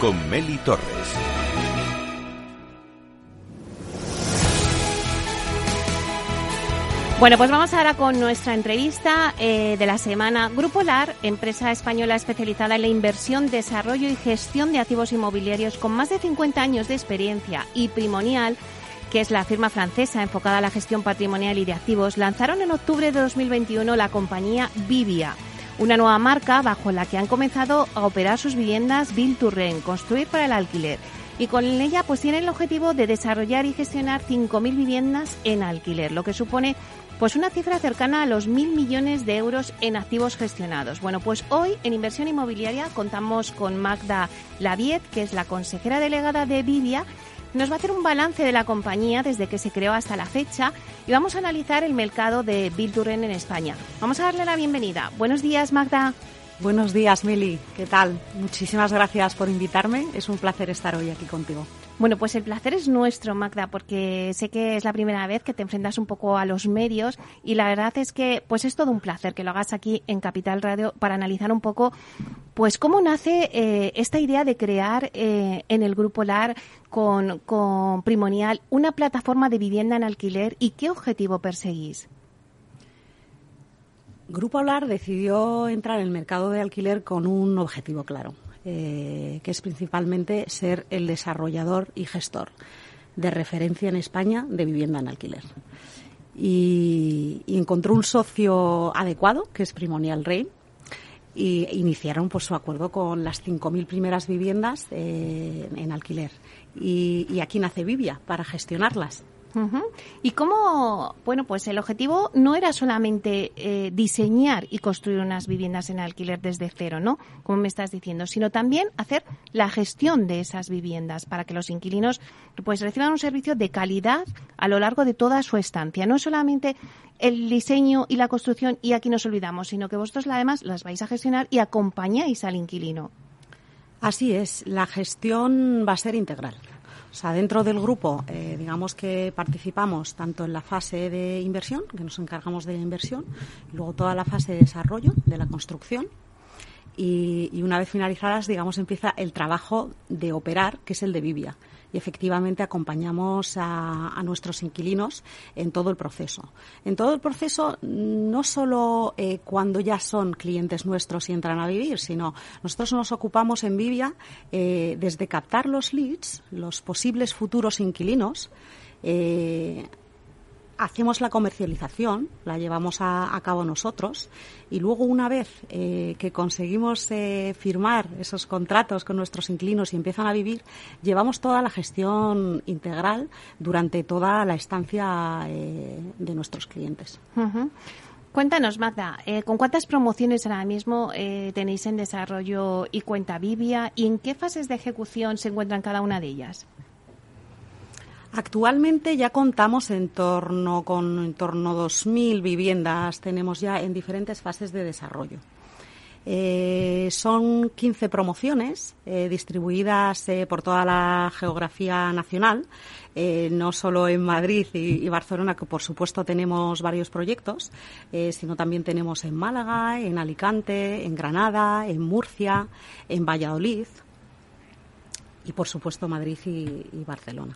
Con Meli Torres. Bueno, pues vamos ahora con nuestra entrevista eh, de la semana. Grupo LAR, empresa española especializada en la inversión, desarrollo y gestión de activos inmobiliarios con más de 50 años de experiencia y Primonial, que es la firma francesa enfocada a la gestión patrimonial y de activos, lanzaron en octubre de 2021 la compañía Vivia una nueva marca bajo la que han comenzado a operar sus viviendas Build to Rent, construir para el alquiler. Y con ella pues tienen el objetivo de desarrollar y gestionar 5.000 viviendas en alquiler, lo que supone pues una cifra cercana a los mil millones de euros en activos gestionados. Bueno, pues hoy en inversión inmobiliaria contamos con Magda Laviet, que es la consejera delegada de Vivia nos va a hacer un balance de la compañía desde que se creó hasta la fecha y vamos a analizar el mercado de Bilduren en España. Vamos a darle la bienvenida. Buenos días, Magda. Buenos días, Meli. ¿Qué tal? Muchísimas gracias por invitarme. Es un placer estar hoy aquí contigo. Bueno, pues el placer es nuestro, Magda, porque sé que es la primera vez que te enfrentas un poco a los medios y la verdad es que pues es todo un placer que lo hagas aquí en Capital Radio para analizar un poco pues cómo nace eh, esta idea de crear eh, en el Grupo LAR con, con Primonial una plataforma de vivienda en alquiler y qué objetivo perseguís. Grupo LAR decidió entrar en el mercado de alquiler con un objetivo claro eh, que es principalmente ser el desarrollador y gestor de referencia en España de vivienda en alquiler. Y, encontró un socio adecuado, que es Primonial Rey, y iniciaron pues, su acuerdo con las 5.000 primeras viviendas eh, en alquiler. Y, y aquí nace Vivia para gestionarlas. Y cómo, bueno, pues el objetivo no era solamente eh, diseñar y construir unas viviendas en alquiler desde cero, ¿no? Como me estás diciendo, sino también hacer la gestión de esas viviendas para que los inquilinos pues reciban un servicio de calidad a lo largo de toda su estancia. No solamente el diseño y la construcción y aquí nos olvidamos, sino que vosotros además las vais a gestionar y acompañáis al inquilino. Así es, la gestión va a ser integral. O sea, dentro del grupo, eh, digamos que participamos tanto en la fase de inversión, que nos encargamos de la inversión, y luego toda la fase de desarrollo de la construcción. Y, y una vez finalizadas, digamos, empieza el trabajo de operar, que es el de Vivia y efectivamente acompañamos a, nuestros inquilinos en todo el proceso. En todo el proceso, no solo eh, cuando ya son clientes nuestros y entran a vivir, sino nosotros nos ocupamos en Vivia eh, desde captar los leads, los posibles futuros inquilinos, eh, hacemos la comercialización, la llevamos a, cabo nosotros y luego una vez eh, que conseguimos eh, firmar esos contratos con nuestros inquilinos y empiezan a vivir, llevamos toda la gestión integral durante toda la estancia eh, de nuestros clientes. Cuéntanos, Magda, ¿con cuántas promociones ahora mismo tenéis en desarrollo y cuenta Vivia y en qué fases de ejecución se encuentran cada una de ellas? Actualmente ya contamos en torno con en torno 2.000 viviendas, tenemos ya en diferentes fases de desarrollo. Eh, son 15 promociones eh, distribuidas eh, por toda la geografía nacional, no solo en Madrid y, y, Barcelona, que por supuesto tenemos varios proyectos, sino también tenemos en Málaga, en Alicante, en Granada, en Murcia, en Valladolid y por supuesto Madrid y Barcelona.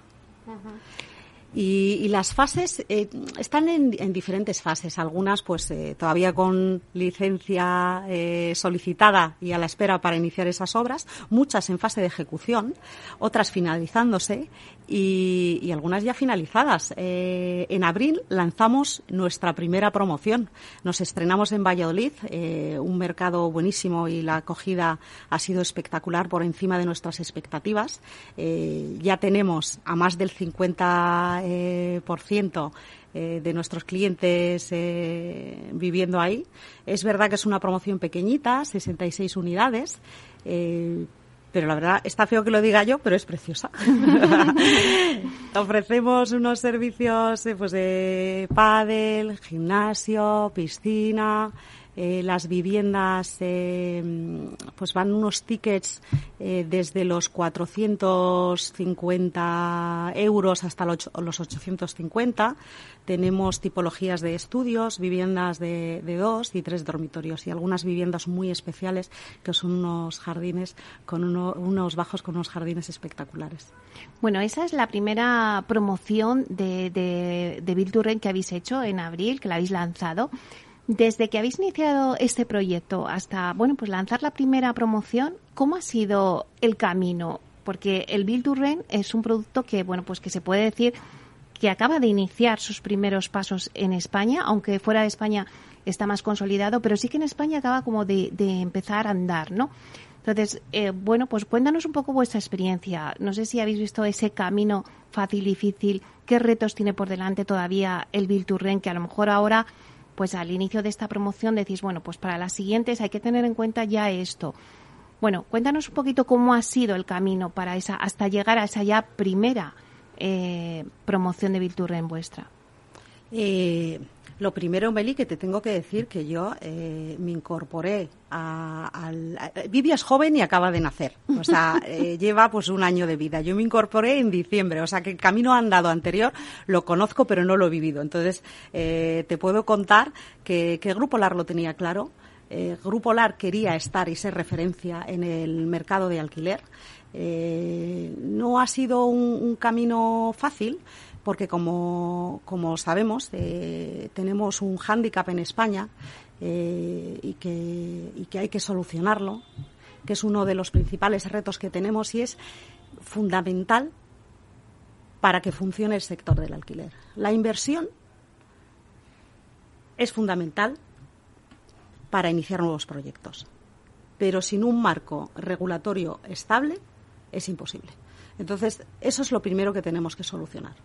Y, las fases eh, están en, diferentes fases. Algunas, pues, eh, todavía con licencia eh, solicitada y a la espera para iniciar esas obras. Muchas en fase de ejecución. Otras finalizándose y, algunas ya finalizadas. en abril lanzamos nuestra primera promoción. Nos estrenamos en Valladolid, un mercado buenísimo y la acogida ha sido espectacular por encima de nuestras expectativas. ya tenemos a más del 50 eh, por ciento eh, de nuestros clientes eh, viviendo ahí. Es verdad que es una promoción pequeñita, 66 unidades. Pero la verdad está feo que lo diga yo, pero es preciosa. Ofrecemos unos servicios pues de pádel, gimnasio, piscina, eh, las viviendas eh, pues van unos tickets eh, desde los 450 euros hasta los, 850. Tenemos tipologías de estudios, viviendas de, dos y tres dormitorios y algunas viviendas muy especiales que son unos jardines con unos bajos con unos jardines espectaculares. Bueno, esa es la primera promoción de, de, de que habéis hecho en abril, que la habéis lanzado. Desde que habéis iniciado este proyecto hasta, bueno, pues lanzar la primera promoción, ¿cómo ha sido el camino? Porque el Build to es un producto que, bueno, pues que se puede decir que acaba de iniciar sus primeros pasos en España, aunque fuera de España está más consolidado, pero sí que en España acaba como de, empezar a andar, ¿no? Entonces, eh, bueno, pues cuéntanos un poco vuestra experiencia. No sé si habéis visto ese camino fácil difícil, qué retos tiene por delante todavía el Build to que a lo mejor ahora pues al inicio de esta promoción decís, bueno, pues para las siguientes hay que tener en cuenta ya esto. Bueno, cuéntanos un poquito cómo ha sido el camino para esa, hasta llegar a esa ya primera eh, promoción de Vilturre en vuestra. Eh, lo primero, Meli, que te tengo que decir que yo eh, me incorporé a, al... Vivi es joven y acaba de nacer, o sea, eh, lleva pues un año de vida. Yo me incorporé en diciembre, o sea que el camino andado anterior lo conozco pero no lo he vivido. Entonces, eh, te puedo contar que, que Grupo LAR lo tenía claro. Grupo LAR quería estar y ser referencia en el mercado de alquiler. no ha sido un camino fácil, porque como, sabemos, eh, tenemos un hándicap en España eh, y que hay que solucionarlo, que es uno de los principales retos que tenemos y es fundamental para que funcione el sector del alquiler. La inversión es fundamental para iniciar nuevos proyectos, pero sin un marco regulatorio estable es imposible. Entonces, eso es lo primero que tenemos que solucionar.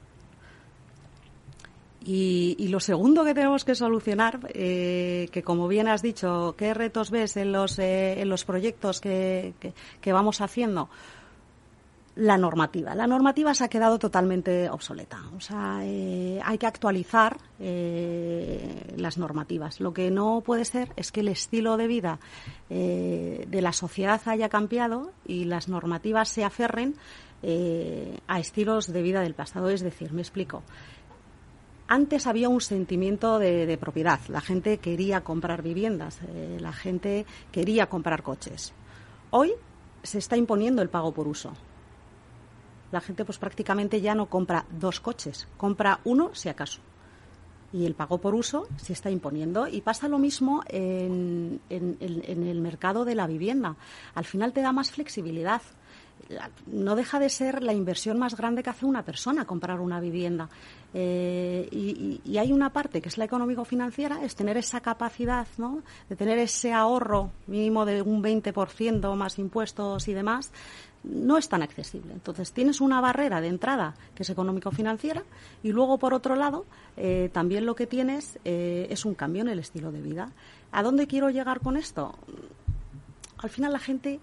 Y, lo segundo que tenemos que solucionar, eh, que como bien has dicho, ¿qué retos ves en los, eh, en los proyectos que, que, vamos haciendo? La normativa. La normativa se ha quedado totalmente obsoleta. O sea, eh, hay que actualizar las normativas. Lo que no puede ser es que el estilo de vida de la sociedad haya cambiado y las normativas se aferren a estilos de vida del pasado. Es decir, me explico. Antes había un sentimiento de, propiedad. La gente quería comprar viviendas, eh, la gente quería comprar coches. Hoy se está imponiendo el pago por uso. La gente pues prácticamente ya no compra dos coches, compra uno si acaso. Y el pago por uso se está imponiendo y pasa lo mismo en el mercado de la vivienda. Al final te da más flexibilidad no deja de ser la inversión más grande que hace una persona comprar una vivienda. Eh, y, hay una parte que es la económico-financiera, es tener esa capacidad, ¿no? De tener ese ahorro mínimo de un 20% más impuestos y demás, no es tan accesible. Entonces, tienes una barrera de entrada que es económico-financiera y luego, por otro lado, eh, también lo que tienes eh, es un cambio en el estilo de vida. ¿A dónde quiero llegar con esto? Al final la gente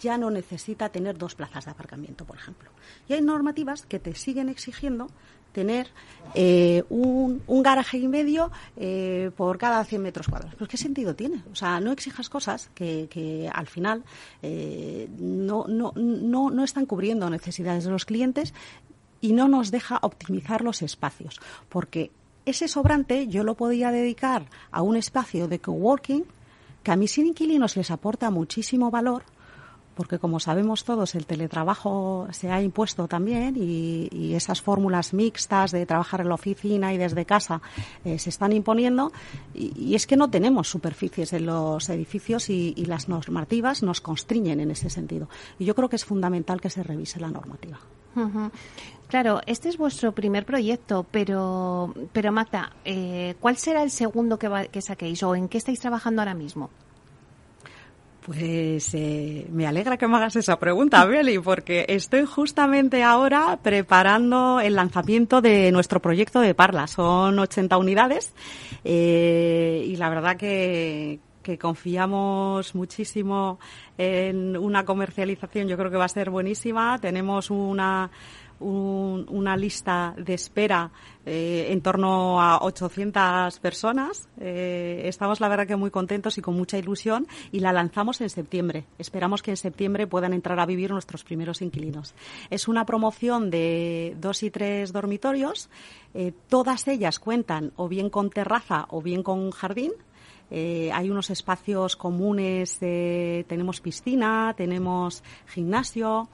ya no necesita tener dos plazas de aparcamiento, por ejemplo. Y hay normativas que te siguen exigiendo tener eh, un, garaje y medio eh, por cada 100 metros cuadrados. ¿Pero qué sentido tiene? O sea, no exijas cosas que, al final eh, no, no, no, no están cubriendo necesidades de los clientes y no nos deja optimizar los espacios. Porque ese sobrante yo lo podía dedicar a un espacio de coworking que a mis inquilinos les aporta muchísimo valor porque como sabemos todos, el teletrabajo se ha impuesto también y, esas fórmulas mixtas de trabajar en la oficina y desde casa eh, se están imponiendo y, es que no tenemos superficies en los edificios y, las normativas nos constriñen en ese sentido. Y yo creo que es fundamental que se revise la normativa. Claro, este es vuestro primer proyecto, pero, pero Magda, eh, ¿cuál será el segundo que, que saquéis o en qué estáis trabajando ahora mismo? Pues eh, me alegra que me hagas esa pregunta, Beli, porque estoy justamente ahora preparando el lanzamiento de nuestro proyecto de Parla. Son 80 unidades eh, y la verdad que, que confiamos muchísimo en una comercialización. Yo creo que va a ser buenísima. Tenemos una una lista de espera eh, en torno a 800 personas. Eh, estamos, la verdad, que muy contentos y con mucha ilusión y la lanzamos en septiembre. Esperamos que en septiembre puedan entrar a vivir nuestros primeros inquilinos. Es una promoción de dos y tres dormitorios. Eh, todas ellas cuentan o bien con terraza o bien con jardín. Hay unos espacios comunes, tenemos piscina, tenemos gimnasio,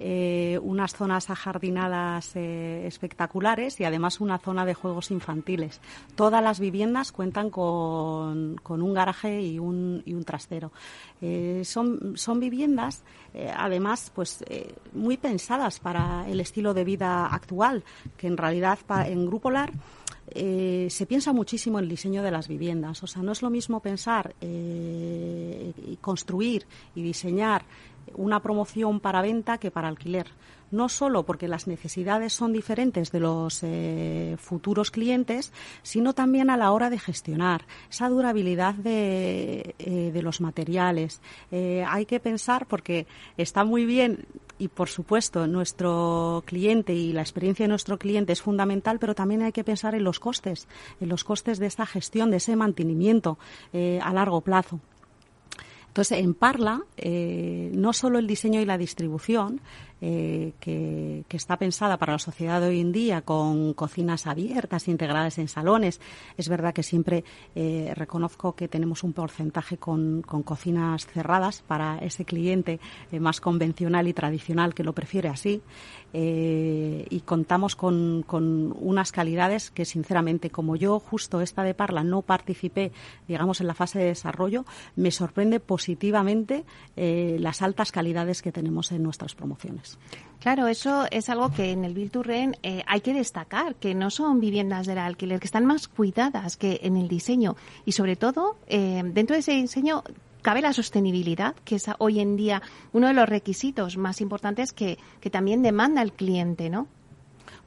eh, unas zonas ajardinadas eh, espectaculares y además una zona de juegos infantiles. Todas las viviendas cuentan con, un garaje y un, trastero. Eh, son, son viviendas, además, pues muy pensadas para el estilo de vida actual, que en realidad en Grupo LAR se piensa muchísimo en el diseño de las viviendas. O sea, no es lo mismo pensar, y construir y diseñar una promoción para venta que para alquiler. No solo porque las necesidades son diferentes de los eh, futuros clientes, sino también a la hora de gestionar esa durabilidad de, eh, los materiales. Eh, hay que pensar porque está muy bien y por supuesto nuestro cliente y la experiencia de nuestro cliente es fundamental, pero también hay que pensar en los costes, en los costes de esta gestión, de ese mantenimiento a largo plazo. Entonces, en Parla, eh, no solo el diseño y la distribución, eh, que, está pensada para la sociedad de hoy en día con cocinas abiertas, integradas en salones. Es verdad que siempre eh, reconozco que tenemos un porcentaje con, cocinas cerradas para ese cliente eh, más convencional y tradicional que lo prefiere así. y contamos con, con, unas calidades que, sinceramente, como yo justo esta de Parla no participé, digamos, en la fase de desarrollo, me sorprende positivamente las altas calidades que tenemos en nuestras promociones. Claro, eso es algo que en el Virturren eh, hay que destacar, que no son viviendas del alquiler, que están más cuidadas que en el diseño. Y sobre todo, eh, dentro de ese diseño cabe la sostenibilidad, que es hoy en día uno de los requisitos más importantes que, que también demanda el cliente, ¿no?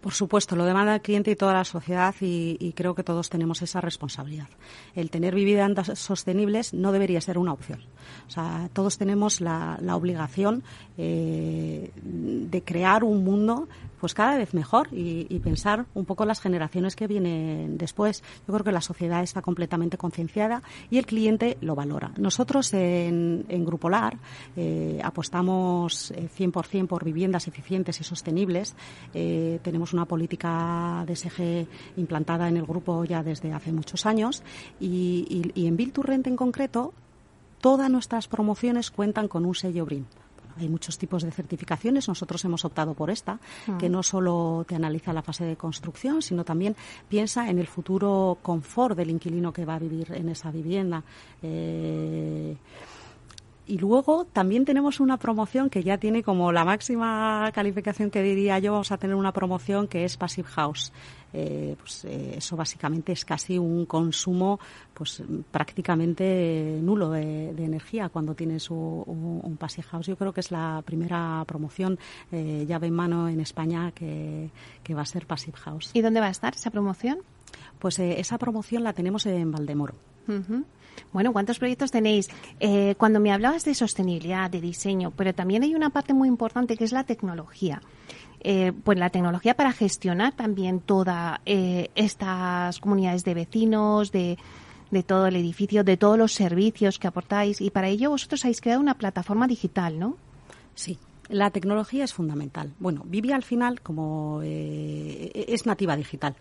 Por supuesto, lo demanda el cliente y toda la sociedad y, creo que todos tenemos esa responsabilidad. El tener viviendas sostenibles no debería ser una opción. O sea, todos tenemos la, obligación eh, de crear un mundo pues cada vez mejor y, pensar un poco las generaciones que vienen después. Yo creo que la sociedad está completamente concienciada y el cliente lo valora. Nosotros en, en Grupolar eh, apostamos 100% eh, por viviendas eficientes y sostenibles. Eh, tenemos una política de SG implantada en el grupo ya desde hace muchos años y, y, y en Bill to en concreto todas nuestras promociones cuentan con un sello BRIM hay muchos tipos de certificaciones. Nosotros hemos optado por esta, que mm. no solo te analiza la fase de construcción, sino también piensa en el futuro confort del inquilino que va a vivir en esa vivienda. Eh, y luego también tenemos una promoción que ya tiene como la máxima calificación que diría yo, vamos a tener una promoción que es Passive House. Eh, pues eh, eso básicamente es casi un consumo pues prácticamente nulo de, energía cuando tienes un, Passive House. Yo creo que es la primera promoción eh, llave en mano en España que, va a ser Passive House. ¿Y dónde va a estar esa promoción? Pues esa promoción la tenemos en Valdemoro. Bueno, ¿cuántos proyectos tenéis? Eh, cuando me hablabas de sostenibilidad, de diseño, pero también hay una parte muy importante que es la tecnología. Eh, pues la tecnología para gestionar también todas eh, estas comunidades de vecinos, de, de todo el edificio, de todos los servicios que aportáis. Y para ello vosotros habéis creado una plataforma digital, ¿no? Sí, la tecnología es fundamental. Bueno, Vivi al final como es nativa digital.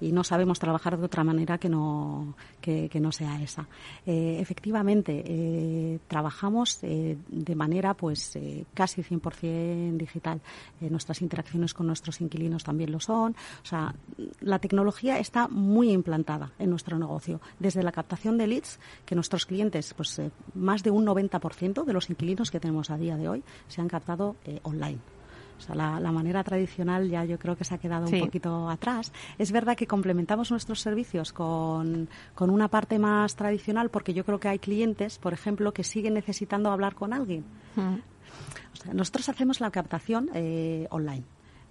Y no sabemos trabajar de otra manera que no, que, no sea esa. Eh, efectivamente, eh, trabajamos eh, de manera pues casi 100% digital. nuestras interacciones con nuestros inquilinos también lo son. O sea, la tecnología está muy implantada en nuestro negocio. Desde la captación de leads, que nuestros clientes, pues más de un 90% de los inquilinos que tenemos a día de hoy se han captado online. O sea, la, manera tradicional ya yo creo que se ha quedado un poquito atrás. Es verdad que complementamos nuestros servicios con, una parte más tradicional porque yo creo que hay clientes, por ejemplo, que siguen necesitando hablar con alguien. Mm. O sea, nosotros hacemos la captación eh, online.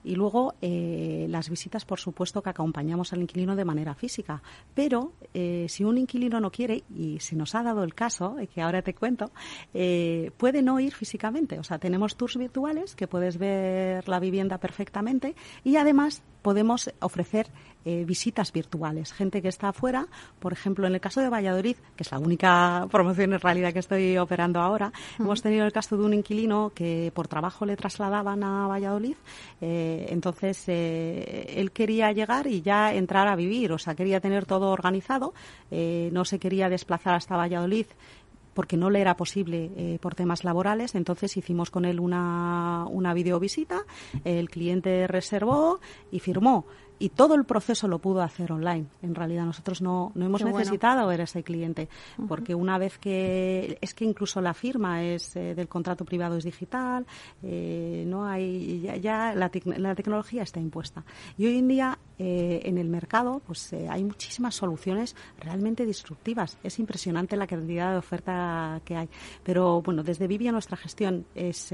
Y luego eh, las visitas, por supuesto, que acompañamos al inquilino de manera física. Pero eh, si un inquilino no quiere, y se nos ha dado el caso, que ahora te cuento, eh, puede no ir físicamente. O sea, tenemos tours virtuales que puedes ver la vivienda perfectamente y además podemos ofrecer eh, visitas virtuales. Gente que está afuera, por ejemplo, en el caso de Valladolid, que es la única promoción en realidad que estoy operando ahora, hemos tenido el caso de un inquilino que por trabajo le trasladaban a Valladolid. Eh, entonces, eh, él quería llegar y ya entrar a vivir, o sea, quería tener todo organizado, no se quería desplazar hasta Valladolid porque no le era posible por temas laborales. Entonces hicimos con él una, una videovisita, el cliente reservó y firmó y todo el proceso lo pudo hacer online. En realidad nosotros no, no hemos necesitado ver a ese cliente, porque una vez que es que incluso la firma es eh, del contrato privado es digital, eh, no hay ya, la, la, tecnología está impuesta. Y hoy en día eh, en el mercado pues hay muchísimas soluciones realmente disruptivas. Es impresionante la cantidad de oferta que hay. Pero bueno, desde Vivia nuestra gestión es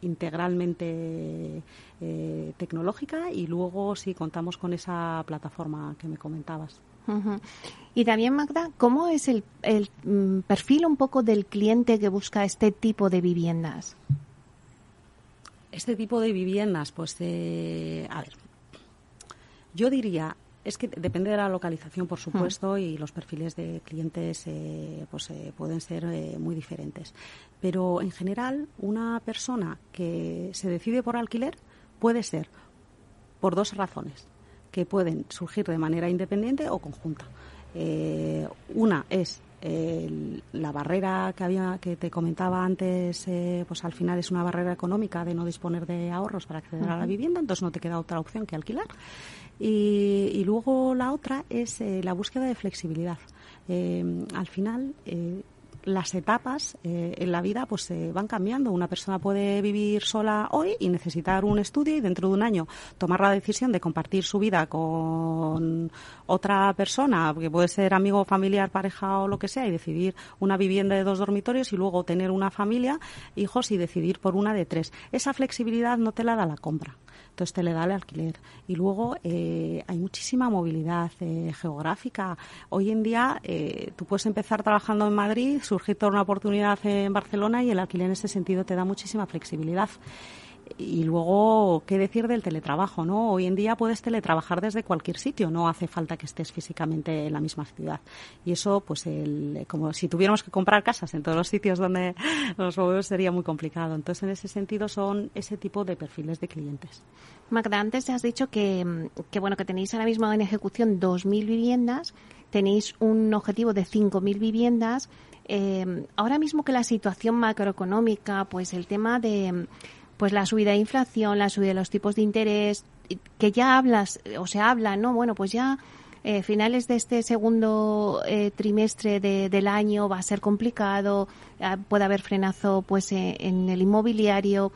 integralmente eh, tecnológica y luego sí contamos con esa plataforma que me comentabas. Y también, Magda, ¿cómo es el, el, mm, perfil un poco del cliente que busca este tipo de viviendas? Este tipo de viviendas, pues, eh, a ver, yo diría, es que depende de la localización, por supuesto, y los perfiles de clientes eh, pues, pueden ser muy diferentes. Pero en general, una persona que se decide por alquiler Puede ser por dos razones que pueden surgir de manera independiente o conjunta. Eh, una es la barrera que había que te comentaba antes, eh, pues al final es una barrera económica de no disponer de ahorros para acceder a la vivienda, entonces no te queda otra opción que alquilar. Y, luego la otra es eh, la búsqueda de flexibilidad. al final las etapas eh, en la vida pues se van cambiando. Una persona puede vivir sola hoy y necesitar un estudio y dentro de un año tomar la decisión de compartir su vida con otra persona, que puede ser amigo, familiar, pareja o lo que sea, y decidir una vivienda de dos dormitorios y luego tener una familia, hijos y decidir por una de tres. Esa flexibilidad no te la da la compra entonces te le da el alquiler. Y luego eh, hay muchísima movilidad eh, geográfica. Hoy en día eh, tú puedes empezar trabajando en Madrid, surgir toda una oportunidad en Barcelona y el alquiler en ese sentido te da muchísima flexibilidad. Y luego, ¿qué decir del teletrabajo? ¿no? Hoy en día puedes teletrabajar desde cualquier sitio, no hace falta que estés físicamente en la misma ciudad. Y eso, pues, el, como si tuviéramos que comprar casas en todos los sitios donde nos movemos sería muy complicado. Entonces, en ese sentido, son ese tipo de perfiles de clientes. Magda, antes has dicho que, que bueno, que tenéis ahora mismo en ejecución 2.000 viviendas, tenéis un objetivo de 5.000 viviendas. Eh, ahora mismo que la situación macroeconómica, pues el tema de pues la subida de inflación, la subida de los tipos de interés, que ya hablas o se habla, ¿no? Bueno, pues ya eh, finales de este segundo eh, trimestre del año va a ser complicado, eh, puede haber frenazo pues eh, en el inmobiliario.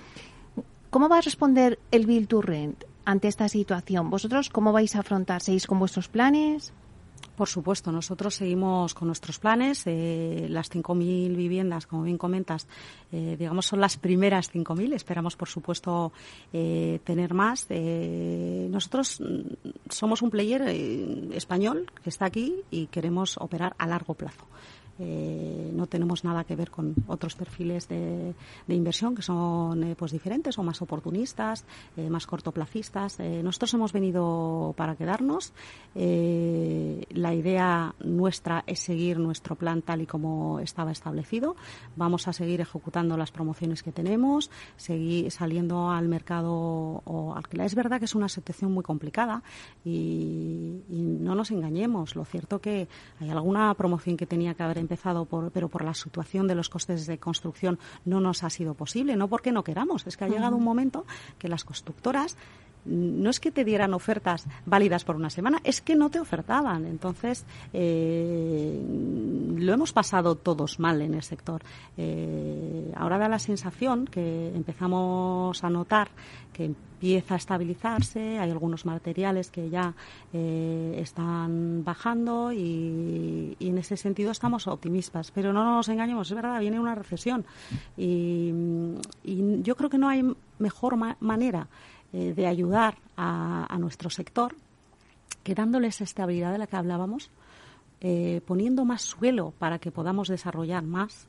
¿Cómo va a responder el Bill to Rent ante esta situación? ¿Vosotros cómo vais a afrontar? ¿Seguís con vuestros planes? Por supuesto, nosotros seguimos con nuestros planes. Eh, las 5.000 viviendas, como bien comentas, eh, digamos, son las primeras 5.000. Esperamos, por supuesto, eh, tener más. nosotros mm, somos un player español que está aquí y queremos operar a largo plazo. Eh, no tenemos nada que ver con otros perfiles de, inversión que son eh, pues diferentes o más oportunistas, eh, más cortoplacistas. nosotros hemos venido para quedarnos. la idea nuestra es seguir nuestro plan tal y como estaba establecido. Vamos a seguir ejecutando las promociones que tenemos, seguir saliendo al mercado o alquiler. Es verdad que es una situación muy complicada y, y no nos engañemos. Lo cierto que hay alguna promoción que tenía que haber empezado, por, pero por la situación de los costes de construcción no nos ha sido posible, no porque no queramos, es que ha llegado un momento que las constructoras no es que te dieran ofertas válidas por una semana, es que no te ofertaban. Entonces, eh, lo hemos pasado todos mal en el sector. Eh, ahora da la sensación que empezamos a notar que empieza a estabilizarse, hay algunos materiales que ya eh, están bajando y, en ese sentido estamos optimistas. Pero no nos engañemos, es verdad, viene una recesión y, yo creo que no hay mejor manera eh, de ayudar a, nuestro sector que dándoles estabilidad de la que hablábamos, eh, poniendo más suelo para que podamos desarrollar más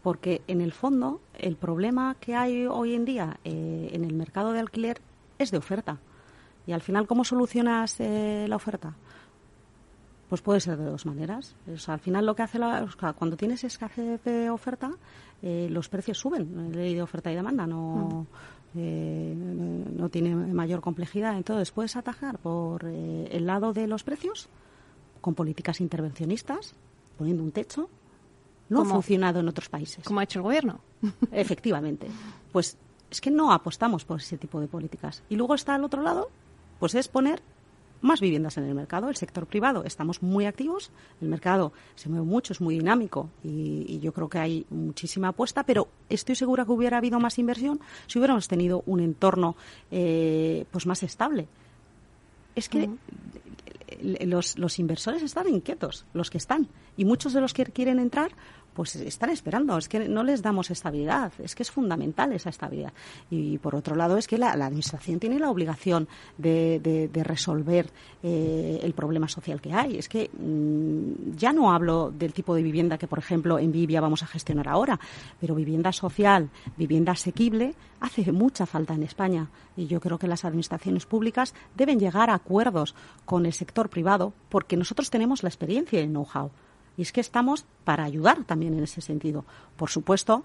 porque en el fondo el problema que hay hoy en día eh, en el mercado de alquiler es de oferta. Y al final, ¿cómo solucionas la oferta? Pues puede ser de dos maneras. al final lo que hace la, cuando tienes escasez de oferta, los precios suben. Ley de oferta y demanda no, mm. no tiene mayor complejidad. Entonces puedes atajar por el lado de los precios con políticas intervencionistas, poniendo un techo, no ha funcionado en otros países. Como ha hecho el gobierno. Efectivamente. Pues es que no apostamos por ese tipo de políticas. Y luego está al otro lado, pues es poner más viviendas en el mercado. El sector privado estamos muy activos, el mercado se mueve mucho, es muy dinámico y, yo creo que hay muchísima apuesta, pero estoy segura que hubiera habido más inversión si hubiéramos tenido un entorno eh, pues más estable. Es que los, los inversores están inquietos, los que están, y muchos de los que quieren entrar pues están esperando. Es que no les damos estabilidad. Es que es fundamental esa estabilidad. Y, por otro lado, es que la, Administración tiene la obligación de, resolver eh, el problema social que hay. Es que mm, ya no hablo del tipo de vivienda que, por ejemplo, en Vivia vamos a gestionar ahora, pero vivienda social, vivienda asequible, hace mucha falta en España. Y yo creo que las administraciones públicas deben llegar a acuerdos con el sector privado porque nosotros tenemos la experiencia y el know-how. Y es que estamos para ayudar también en ese sentido. Por supuesto,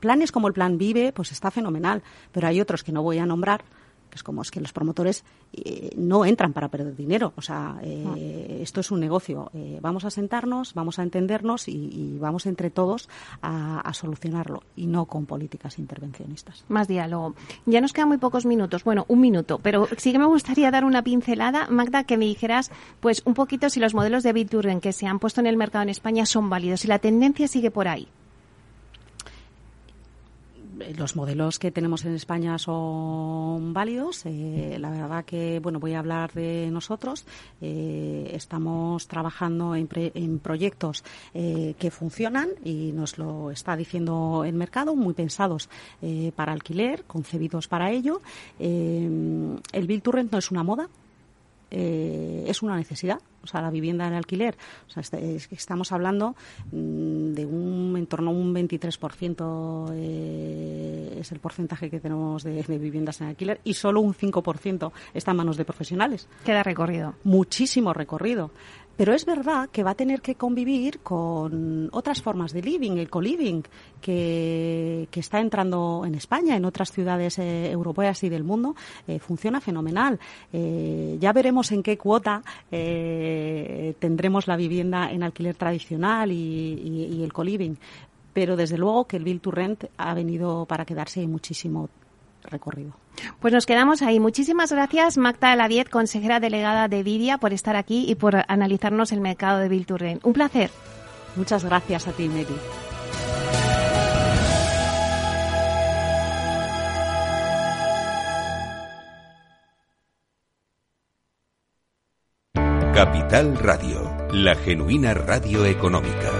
planes como el Plan Vive, pues está fenomenal, pero hay otros que no voy a nombrar, que es como es que los promotores eh, no entran para perder dinero. O sea, eh, esto es un negocio. Eh, vamos a sentarnos, vamos a entendernos y, vamos entre todos a, a, solucionarlo y no con políticas intervencionistas. Más diálogo. Ya nos quedan muy pocos minutos. Bueno, un minuto, pero sí que me gustaría dar una pincelada, Magda, que me dijeras, pues un poquito si los modelos de Biturren que se han puesto en el mercado en España son válidos, si la tendencia sigue por ahí los modelos que tenemos en España son válidos. Eh, la verdad que, bueno, voy a hablar de nosotros. Eh, estamos trabajando en, proyectos eh, que funcionan y nos lo está diciendo el mercado, muy pensados para alquiler, concebidos para ello. el Bill to Rent no es una moda, es una necesidad o sea, la vivienda en alquiler. O sea, este, estamos hablando mm, de un en torno a un 23% eh, es el porcentaje que tenemos de, viviendas en alquiler y solo un 5% está en manos de profesionales. Queda recorrido. Muchísimo recorrido. Pero es verdad que va a tener que convivir con otras formas de living, el co-living, que, está entrando en España, en otras ciudades eh, europeas y del mundo, eh, funciona fenomenal. Eh, ya veremos en qué cuota tendremos la vivienda en alquiler tradicional y, el co-living. Pero desde luego que el Bill to Rent ha venido para quedarse muchísimo recorrido. Pues nos quedamos ahí. Muchísimas gracias, Magda Ladiet, consejera delegada de Vidia, por estar aquí y por analizarnos el mercado de Bilturren. Un placer. Muchas gracias a ti, Mary. Capital Radio, la genuina radio económica.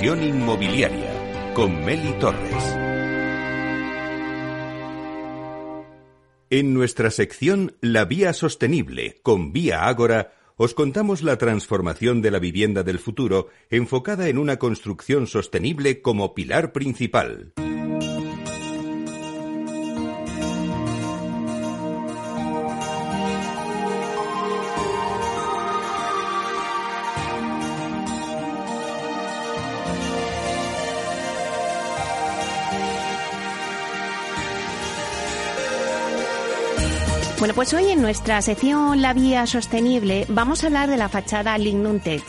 Inmobiliaria con Meli Torres. En nuestra sección La Vía Sostenible con Vía Ágora os contamos la transformación de la vivienda del futuro enfocada en una construcción sostenible como pilar principal. Bueno, pues hoy en nuestra sección La Vía Sostenible vamos a hablar de la fachada Lignum Tech.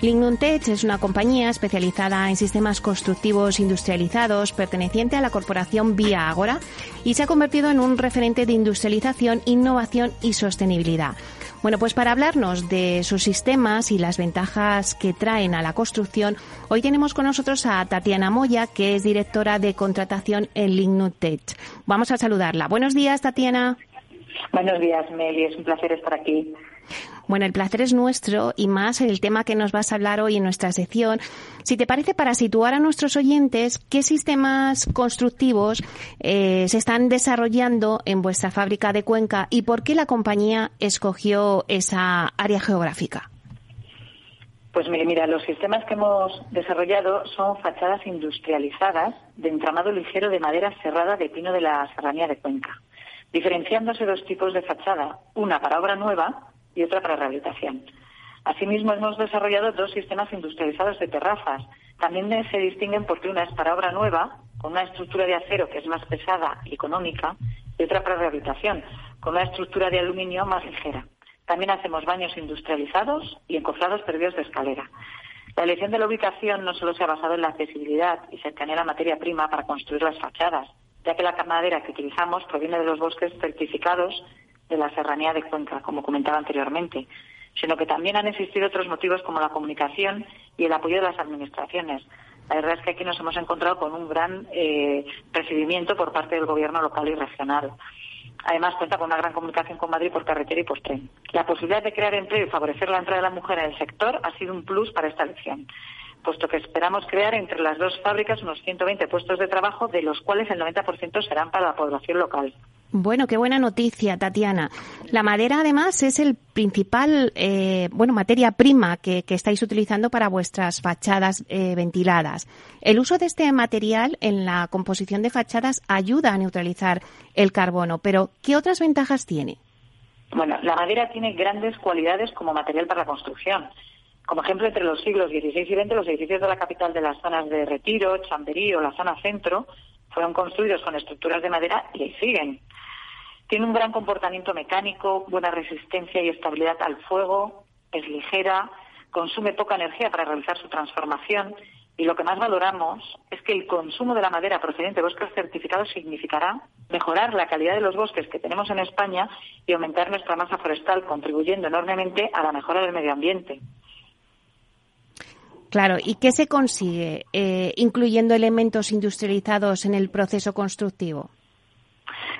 Lignum Tech es una compañía especializada en sistemas constructivos industrializados perteneciente a la corporación Vía Agora y se ha convertido en un referente de industrialización, innovación y sostenibilidad. Bueno, pues para hablarnos de sus sistemas y las ventajas que traen a la construcción, hoy tenemos con nosotros a Tatiana Moya, que es directora de contratación en Lignum Tech. Vamos a saludarla. Buenos días, Tatiana. Buenos días, Meli. Es un placer estar aquí. Bueno, el placer es nuestro y más el tema que nos vas a hablar hoy en nuestra sección. Si te parece, para situar a nuestros oyentes, ¿qué sistemas constructivos eh, se están desarrollando en vuestra fábrica de Cuenca y por qué la compañía escogió esa área geográfica? Pues mire, mira, los sistemas que hemos desarrollado son fachadas industrializadas de entramado ligero de madera cerrada de pino de la serranía de Cuenca diferenciándose dos tipos de fachada, una para obra nueva y otra para rehabilitación. Asimismo, hemos desarrollado dos sistemas industrializados de terrazas. También se distinguen porque una es para obra nueva, con una estructura de acero que es más pesada y económica, y otra para rehabilitación, con una estructura de aluminio más ligera. También hacemos baños industrializados y encofrados perdidos de escalera. La elección de la ubicación no solo se ha basado en la accesibilidad y cercanía a la materia prima para construir las fachadas, ya que la madera que utilizamos proviene de los bosques certificados de la serranía de Cuenca, como comentaba anteriormente, sino que también han existido otros motivos como la comunicación y el apoyo de las administraciones. La verdad es que aquí nos hemos encontrado con un gran eh, recibimiento por parte del gobierno local y regional. Además, cuenta con una gran comunicación con Madrid por carretera y por tren. La posibilidad de crear empleo y favorecer la entrada de la mujer en el sector ha sido un plus para esta elección puesto que esperamos crear entre las dos fábricas unos 120 puestos de trabajo, de los cuales el 90% serán para la población local. Bueno, qué buena noticia, Tatiana. La madera, además, es el principal, eh, bueno, materia prima que, estáis utilizando para vuestras fachadas eh, ventiladas. El uso de este material en la composición de fachadas ayuda a neutralizar el carbono, pero ¿qué otras ventajas tiene? Bueno, la madera tiene grandes cualidades como material para la construcción. Como ejemplo, entre los siglos XVI y XX, los edificios de la capital de las zonas de Retiro, Chamberí o la zona centro fueron construidos con estructuras de madera y ahí siguen. Tiene un gran comportamiento mecánico, buena resistencia y estabilidad al fuego, es ligera, consume poca energía para realizar su transformación y lo que más valoramos es que el consumo de la madera procedente de bosques certificados significará mejorar la calidad de los bosques que tenemos en España y aumentar nuestra masa forestal, contribuyendo enormemente a la mejora del medio ambiente. Claro, ¿y qué se consigue eh, incluyendo elementos industrializados en el proceso constructivo?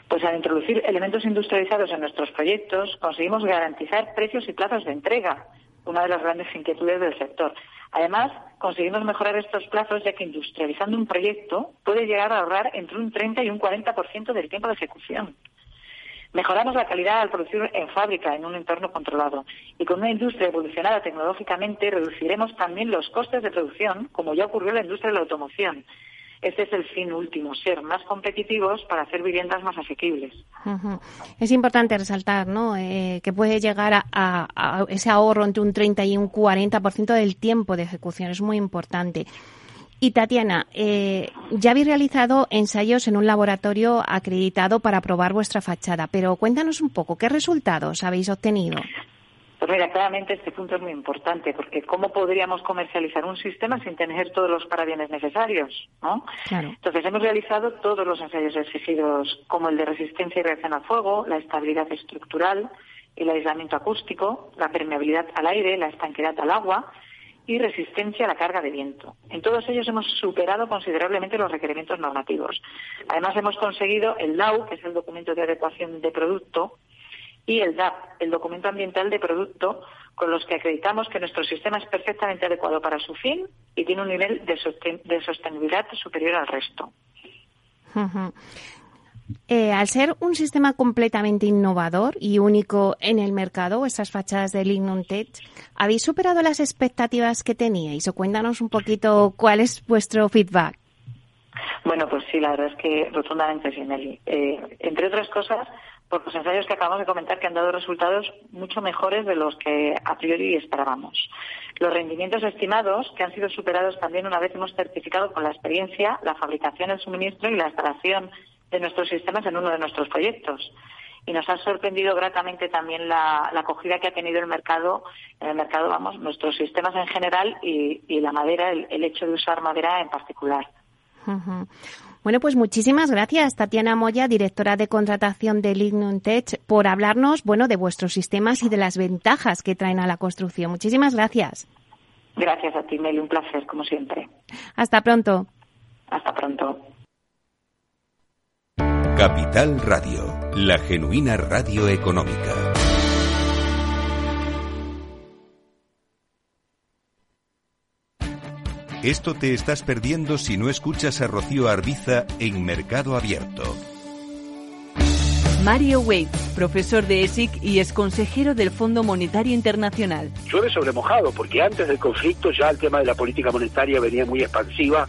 Pues al introducir elementos industrializados en nuestros proyectos conseguimos garantizar precios y plazos de entrega, una de las grandes inquietudes del sector. Además, conseguimos mejorar estos plazos ya que industrializando un proyecto puede llegar a ahorrar entre un 30 y un 40% del tiempo de ejecución. Mejoramos la calidad al producir en fábrica, en un entorno controlado. Y con una industria evolucionada tecnológicamente, reduciremos también los costes de producción, como ya ocurrió en la industria de la automoción. Este es el fin último, ser más competitivos para hacer viviendas más asequibles. Es importante resaltar ¿no? Eh, que puede llegar a, ese ahorro entre un 30 y un 40% del tiempo de ejecución. Es muy importante. Y Tatiana, eh, ya habéis realizado ensayos en un laboratorio acreditado para probar vuestra fachada, pero cuéntanos un poco, ¿qué resultados habéis obtenido? Pues mira, claramente este punto es muy importante, porque ¿cómo podríamos comercializar un sistema sin tener todos los parabienes necesarios? ¿no? Entonces, hemos realizado todos los ensayos exigidos, como el de resistencia y reacción al fuego, la estabilidad estructural, el aislamiento acústico, la permeabilidad al aire, la estanquedad al agua, y resistencia a la carga de viento. En todos ellos hemos superado considerablemente los requerimientos normativos. Además, hemos conseguido el DAU, que es el documento de adecuación de producto, y el DAP, el documento ambiental de producto, con los que acreditamos que nuestro sistema es perfectamente adecuado para su fin y tiene un nivel de, sostenibilidad superior al resto. Eh, al ser un sistema completamente innovador y único en el mercado, estas fachadas de Lignum Tech, ¿habéis superado las expectativas que teníais? O cuéntanos un poquito cuál es vuestro feedback. Bueno, pues sí, la verdad es que rotundamente sí, Nelly. Eh, entre otras cosas, por los ensayos que acabamos de comentar que han dado resultados mucho mejores de los que a priori esperábamos. Los rendimientos estimados, que han sido superados también una vez hemos certificado con la experiencia, la fabricación, el suministro y la instalación de nuestros sistemas en uno de nuestros proyectos. Y nos ha sorprendido gratamente también la, acogida que ha tenido el mercado, en el mercado, vamos, nuestros sistemas en general y, la madera, el, hecho de usar madera en particular. Bueno, pues muchísimas gracias, Tatiana Moya, directora de contratación de Lignum Tech, por hablarnos, bueno, de vuestros sistemas y de las ventajas que traen a la construcción. Muchísimas gracias. Gracias a ti, Meli, un placer, como siempre. Hasta pronto. Hasta pronto. Capital Radio, la genuina radio económica. Esto te estás perdiendo si no escuchas a Rocío Arbiza en Mercado Abierto. Mario Wade, profesor de ESIC y ex consejero del Fondo Monetario Internacional. Llueve sobre mojado, porque antes del conflicto ya el tema de la política monetaria venía muy expansiva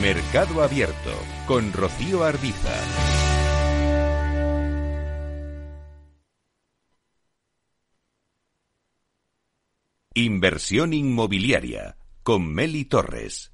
Mercado Abierto con Rocío Arbiza. Inversión inmobiliaria con Meli Torres.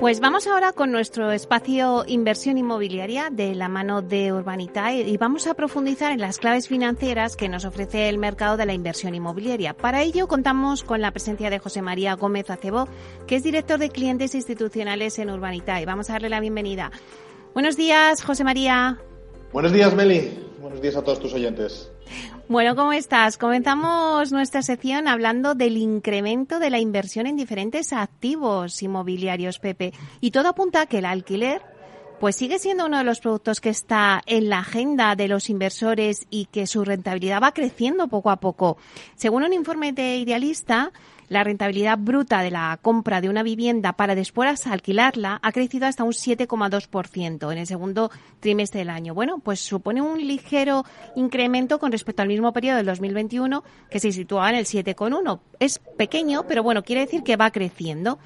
Pues vamos ahora con nuestro espacio inversión inmobiliaria de la mano de Urbanitae y vamos a profundizar en las claves financieras que nos ofrece el mercado de la inversión inmobiliaria. Para ello contamos con la presencia de José María Gómez Acebo, que es director de clientes institucionales en Urbanitae. Vamos a darle la bienvenida. Buenos días, José María. Buenos días, Meli. Buenos días a todos tus oyentes. Bueno, ¿cómo estás? Comenzamos nuestra sección hablando del incremento de la inversión en diferentes activos inmobiliarios, Pepe. Y todo apunta a que el alquiler pues sigue siendo uno de los productos que está en la agenda de los inversores y que su rentabilidad va creciendo poco a poco. Según un informe de Idealista, la rentabilidad bruta de la compra de una vivienda para después alquilarla ha crecido hasta un 7,2% en el segundo trimestre del año. Bueno, pues supone un ligero incremento con respecto al mismo periodo del 2021 que se situaba en el 7,1. Es pequeño, pero bueno, quiere decir que va creciendo.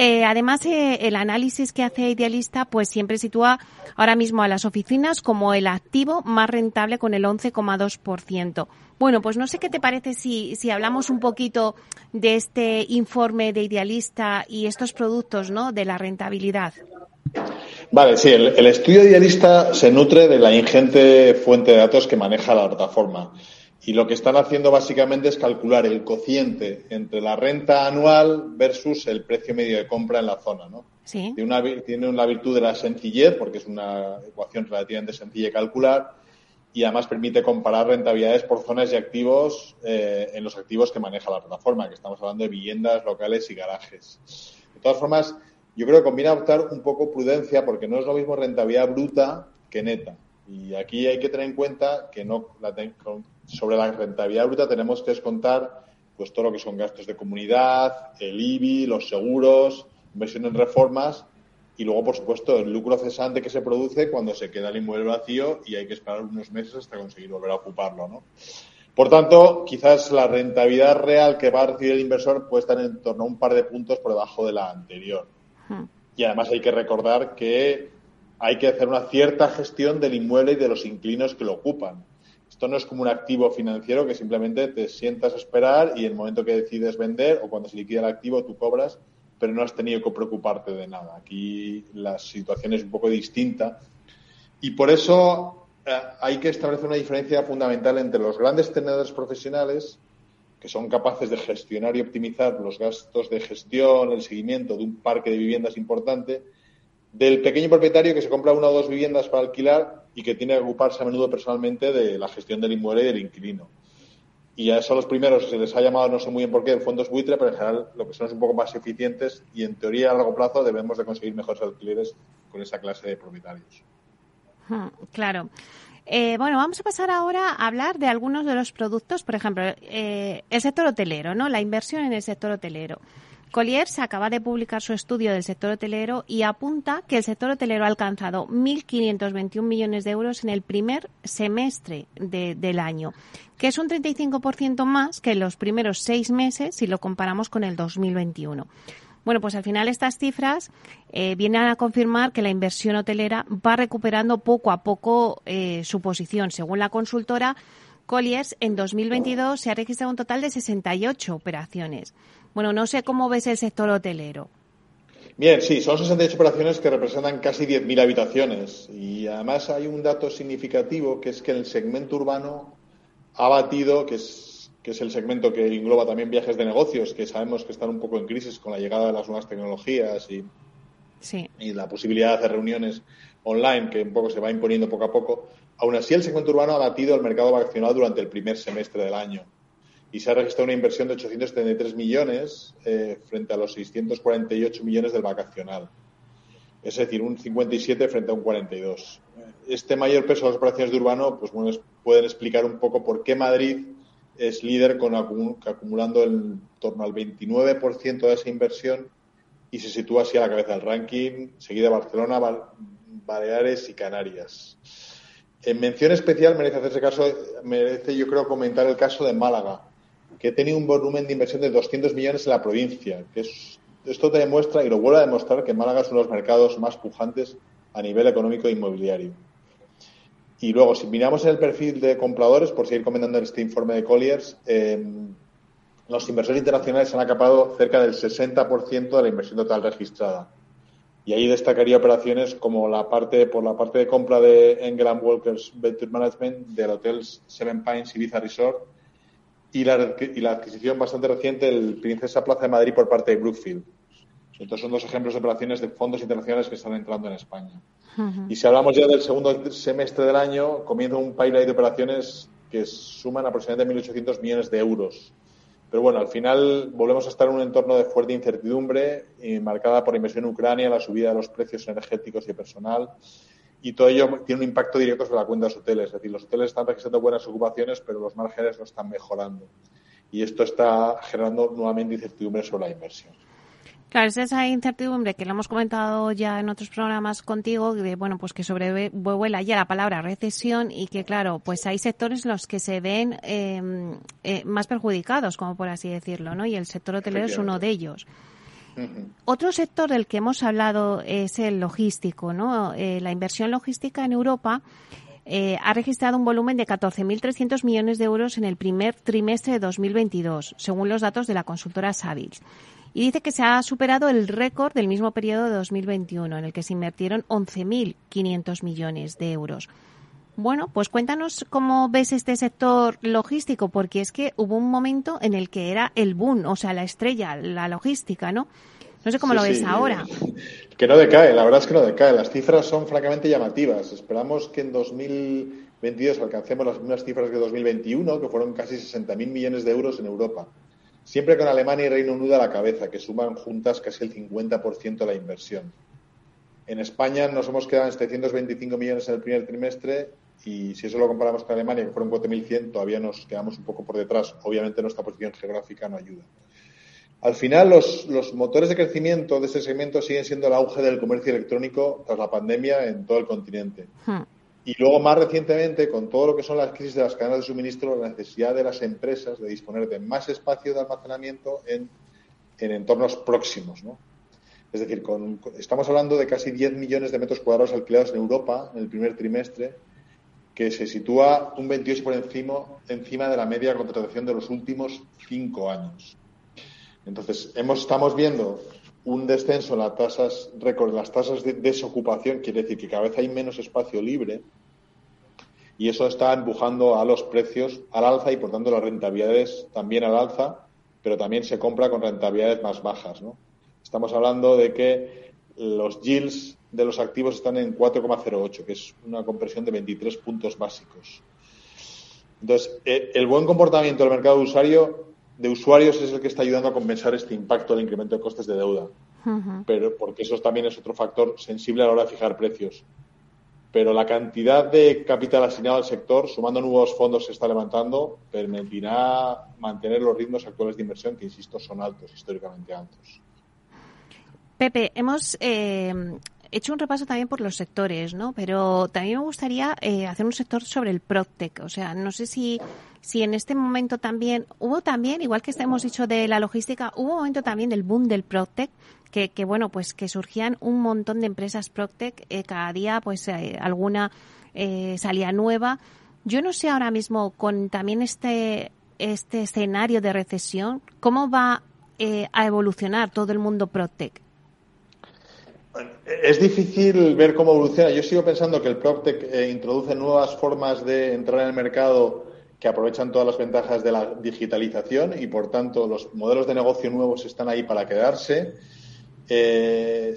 Eh, además, eh, el análisis que hace Idealista pues siempre sitúa ahora mismo a las oficinas como el activo más rentable con el 11,2%. Bueno, pues no sé qué te parece si, si hablamos un poquito de este informe de Idealista y estos productos ¿no? de la rentabilidad. Vale, sí, el, el estudio Idealista se nutre de la ingente fuente de datos que maneja la plataforma. Y lo que están haciendo básicamente es calcular el cociente entre la renta anual versus el precio medio de compra en la zona, ¿no? Sí. Tiene una, tiene una virtud de la sencillez, porque es una ecuación relativamente sencilla de calcular, y además permite comparar rentabilidades por zonas y activos eh, en los activos que maneja la plataforma, que estamos hablando de viviendas, locales y garajes. De todas formas, yo creo que conviene adoptar un poco prudencia, porque no es lo mismo rentabilidad bruta que neta. Y aquí hay que tener en cuenta que no la sobre la rentabilidad bruta tenemos que descontar pues todo lo que son gastos de comunidad, el IBI, los seguros, inversión en reformas y luego, por supuesto, el lucro cesante que se produce cuando se queda el inmueble vacío y hay que esperar unos meses hasta conseguir volver a ocuparlo, ¿no? Por tanto, quizás la rentabilidad real que va a recibir el inversor puede estar en torno a un par de puntos por debajo de la anterior. Hmm. Y además hay que recordar que hay que hacer una cierta gestión del inmueble y de los inquilinos que lo ocupan. Esto no es como un activo financiero que simplemente te sientas a esperar y en el momento que decides vender o cuando se liquida el activo tú cobras, pero no has tenido que preocuparte de nada. Aquí la situación es un poco distinta y por eso eh, hay que establecer una diferencia fundamental entre los grandes tenedores profesionales que son capaces de gestionar y optimizar los gastos de gestión, el seguimiento de un parque de viviendas importante, del pequeño propietario que se compra una o dos viviendas para alquilar y que tiene que ocuparse a menudo personalmente de la gestión del inmueble y del inquilino. Y a esos los primeros se les ha llamado, no sé muy bien por qué, fondos buitre, pero en general lo que son es un poco más eficientes y en teoría a largo plazo debemos de conseguir mejores alquileres con esa clase de propietarios. Hmm, Claro. Eh, bueno, vamos a pasar ahora a hablar de algunos de los productos, por ejemplo, eh, el sector hotelero, ¿no? La inversión en el sector hotelero. Colliers acaba de publicar su estudio del sector hotelero y apunta que el sector hotelero ha alcanzado 1.521 millones de euros en el primer semestre de- del año, que es un 35% más que en los primeros seis meses si lo comparamos con el 2021. Bueno, pues al final estas cifras eh, vienen a confirmar que la inversión hotelera va recuperando poco a poco eh, su posición. Según la consultora Colliers, en 2022 se ha registrado un total de 68 operaciones. Bueno, no sé cómo ves el sector hotelero. Bien, sí, son 68 operaciones que representan casi 10.000 habitaciones. Y además hay un dato significativo que es que el segmento urbano ha batido, que es, que es el segmento que engloba también viajes de negocios, que sabemos que están un poco en crisis con la llegada de las nuevas tecnologías y, Sí. y la posibilidad de hacer reuniones online, que un poco se va imponiendo poco a poco. Aún así, el segmento urbano ha batido el mercado vacacional durante el primer semestre del año y se ha registrado una inversión de 873 millones eh, frente a los 648 millones del vacacional. Es decir, un 57 frente a un 42. Este mayor peso de las operaciones de urbano pues, bueno, es- pueden explicar un poco por qué Madrid es líder con acumu- acumulando en torno al 29% de esa inversión y se sitúa así a la cabeza del ranking, seguida Barcelona, Bal- Baleares y Canarias. En mención especial merece hacerse caso, merece yo creo comentar el caso de Málaga, que tiene un volumen de inversión de 200 millones en la provincia. Esto te demuestra, y lo vuelve a demostrar, que Málaga es uno de los mercados más pujantes a nivel económico e inmobiliario. Y luego, si miramos el perfil de compradores, por seguir comentando este informe de Colliers, eh, los inversores internacionales han acapado cerca del 60% de la inversión total registrada. Y ahí destacaría operaciones como la parte, por la parte de compra de England Walkers Venture Management del Hotel Seven Pines Ibiza Resort y la, y la adquisición bastante reciente del Princesa Plaza de Madrid por parte de Brookfield. Estos son dos ejemplos de operaciones de fondos internacionales que están entrando en España. Y si hablamos ya del segundo semestre del año, comienza un pipeline de operaciones que suman aproximadamente 1.800 millones de euros Pero bueno, al final volvemos a estar en un entorno de fuerte incertidumbre, y marcada por inversión en Ucrania, la subida de los precios energéticos y personal, y todo ello tiene un impacto directo sobre la cuenta de los hoteles. Es decir, los hoteles están registrando buenas ocupaciones, pero los márgenes no están mejorando. Y esto está generando nuevamente incertidumbre sobre la inversión. Claro, es esa incertidumbre que lo hemos comentado ya en otros programas contigo, de bueno, pues que sobrevuela ya la palabra recesión y que claro, pues hay sectores en los que se ven em, eh, más perjudicados, como por así decirlo, ¿no? Y el sector hotelero es uno de ellos. Otro sector del que hemos hablado es el logístico, ¿no? Eh, la inversión logística en Europa eh, ha registrado un volumen de 14.300 millones de euros en el primer trimestre de 2022, según los datos de la consultora Savills y dice que se ha superado el récord del mismo periodo de 2021, en el que se invirtieron 11.500 millones de euros. Bueno, pues cuéntanos cómo ves este sector logístico, porque es que hubo un momento en el que era el boom, o sea, la estrella, la logística, ¿no? No sé cómo lo ves ahora. Que no decae, la verdad es que no decae. Las cifras son francamente llamativas. Esperamos que en 2022 alcancemos las mismas cifras que 2021, que fueron casi 60.000 millones de euros en Europa siempre con Alemania y Reino Unido a la cabeza, que suman juntas casi el 50% de la inversión. En España nos hemos quedado en 725 millones en el primer trimestre y si eso lo comparamos con Alemania, que fueron 4.100, todavía nos quedamos un poco por detrás. Obviamente nuestra posición geográfica no ayuda. Al final, los, motores de crecimiento de este segmento siguen siendo el auge del comercio electrónico tras la pandemia en todo el continente. Hmm. Y luego, más recientemente, con todo lo que son las crisis de las cadenas de suministro, la necesidad de las empresas de disponer de más espacio de almacenamiento en, entornos próximos. ¿no? Es decir, estamos hablando de casi 10 millones de metros cuadrados alquilados en Europa en el primer trimestre, que se sitúa un 28 por encima, encima de la media de contratación de los últimos cinco años. Entonces, hemos, estamos viendo un descenso en las tasas récord, de desocupación, quiere decir que cada vez hay menos espacio libre y eso está empujando a los precios al alza y por tanto las rentabilidades también al alza, pero también se compra con rentabilidades más bajas. ¿no? Estamos hablando de que los yields de los activos están en 4,08, que es una compresión de 23 puntos básicos. Entonces, eh, el buen comportamiento del mercado de usuario de usuarios es el que está ayudando a compensar este impacto del incremento de costes de deuda. Pero porque eso también es otro factor sensible a la hora de fijar precios. Pero la cantidad de capital asignado al sector, sumando nuevos fondos que se está levantando, permitirá mantener los ritmos actuales de inversión, que insisto, son altos, históricamente altos. Pepe, hemos eh, hecho un repaso también por los sectores, ¿no? Pero también me gustaría eh, hacer un sector sobre el PropTech. O sea, no sé si, si en este momento también, hubo también, igual que hemos dicho de la logística, hubo un momento también del boom del PropTech, que, que bueno, pues que surgían un montón de empresas PropTech, eh, cada día pues eh, alguna salía nueva. Yo no sé ahora mismo con también este, este escenario de recesión, cómo va a evolucionar todo el mundo PropTech. Es difícil ver cómo evoluciona. Yo sigo pensando que el PropTech eh, introduce nuevas formas de entrar en el mercado que aprovechan todas las ventajas de la digitalización y, por tanto, los modelos de negocio nuevos están ahí para quedarse. Eh,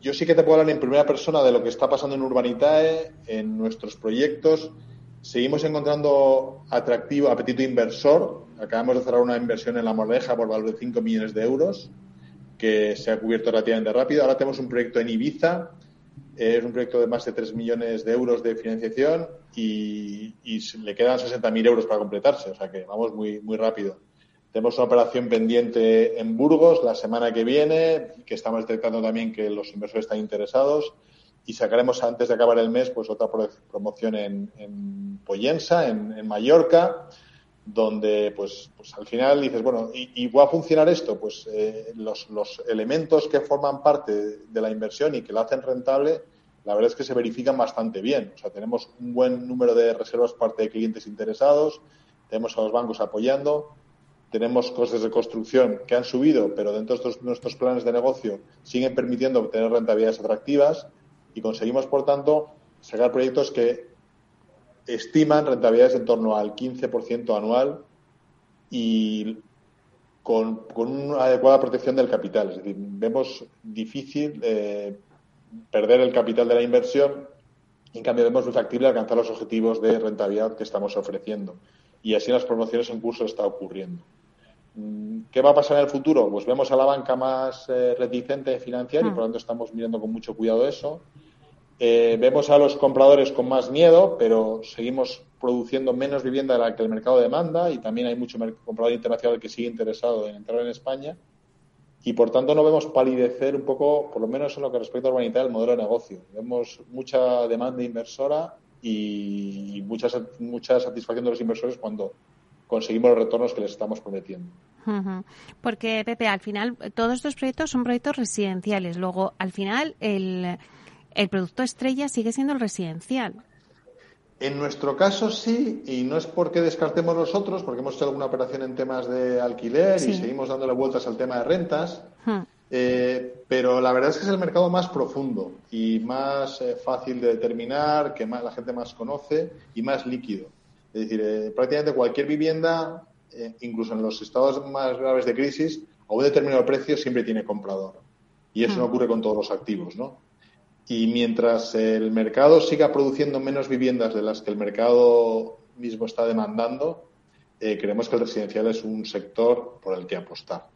yo sí que te puedo hablar en primera persona de lo que está pasando en Urbanitae, en nuestros proyectos. Seguimos encontrando atractivo, apetito inversor. Acabamos de cerrar una inversión en La Mordeja por valor de 5 millones de euros que se ha cubierto relativamente rápido. Ahora tenemos un proyecto en Ibiza, es un proyecto de más de 3 millones de euros de financiación y, le quedan 60.000 euros para completarse, o sea que vamos muy, muy rápido. Tenemos una operación pendiente en Burgos la semana que viene, que estamos detectando también que los inversores están interesados y sacaremos antes de acabar el mes pues otra promoción en, en Poyensa, en Mallorca donde pues, pues al final dices, bueno, ¿y, va a funcionar esto? Pues eh, los, los, elementos que forman parte de la inversión y que la hacen rentable, la verdad es que se verifican bastante bien. O sea, tenemos un buen número de reservas por parte de clientes interesados, tenemos a los bancos apoyando, tenemos costes de construcción que han subido, pero dentro de nuestros planes de negocio siguen permitiendo obtener rentabilidades atractivas y conseguimos, por tanto, sacar proyectos que estiman rentabilidades en torno al 15% anual y con, una adecuada protección del capital. Es decir, vemos difícil eh, perder el capital de la inversión y en cambio vemos muy factible alcanzar los objetivos de rentabilidad que estamos ofreciendo. Y así en las promociones en curso está ocurriendo. mm, ¿qué va a pasar en el futuro? Pues vemos a la banca más eh, reticente de financiar y por lo tanto estamos mirando con mucho cuidado eso. Eh, vemos a los compradores con más miedo, pero seguimos produciendo menos vivienda de la que el mercado demanda y también hay mucho comprador internacional que sigue interesado en entrar en España y por tanto no vemos palidecer un poco, por lo menos en lo que respecta a urbanidad, el modelo de negocio. Vemos mucha demanda inversora y mucha, mucha satisfacción de los inversores cuando conseguimos los retornos que les estamos prometiendo. Porque, Pepe, al final todos estos proyectos son proyectos residenciales. Luego, al final, el, el producto estrella sigue siendo el residencial. En nuestro caso sí, y no es porque descartemos los otros, porque hemos hecho alguna operación en temas de alquiler y seguimos dándole vueltas al tema de rentas, hmm. eh, pero la verdad es que es el mercado más profundo y más eh, fácil de determinar, que más, la gente más conoce y más líquido. Es decir, eh, prácticamente cualquier vivienda, incluso en los estados más graves de crisis, a un determinado precio siempre tiene comprador. Y eso no hmm. ocurre con todos los activos, ¿no? Y mientras el mercado siga produciendo menos viviendas de las que el mercado mismo está demandando, eh, creemos que el residencial es un sector por el que apostar.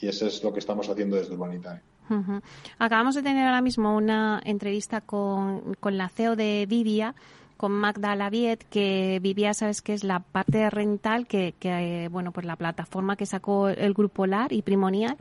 Y eso es lo que estamos haciendo desde Urbanitae. Acabamos de tener ahora mismo una entrevista con, con la CEO de Vivia, con Magda Laviet, que vivía, sabes que es la parte de rental, que, que, bueno, pues la plataforma que sacó el grupo LAR y Primonial.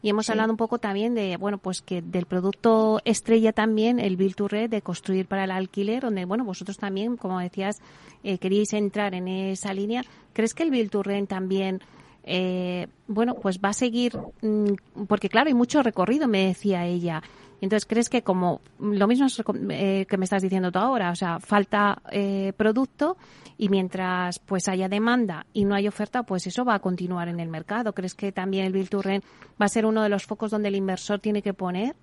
Y hemos hablado un poco también de, bueno, pues que del producto estrella también, el Build to Red, de construir para el alquiler, donde, bueno, vosotros también, como decías, eh, queríais entrar en esa línea. ¿Crees que el Build to Rent también eh, bueno, pues va a seguir, mm, porque claro, hay mucho recorrido, me decía ella. Entonces, ¿crees que como lo mismo eh, que me estás diciendo tú ahora, o sea, falta eh, producto y mientras pues haya demanda y no hay oferta, pues eso va a continuar en el mercado? ¿Crees que también el Build to Rent va a ser uno de los focos donde el inversor tiene que poner?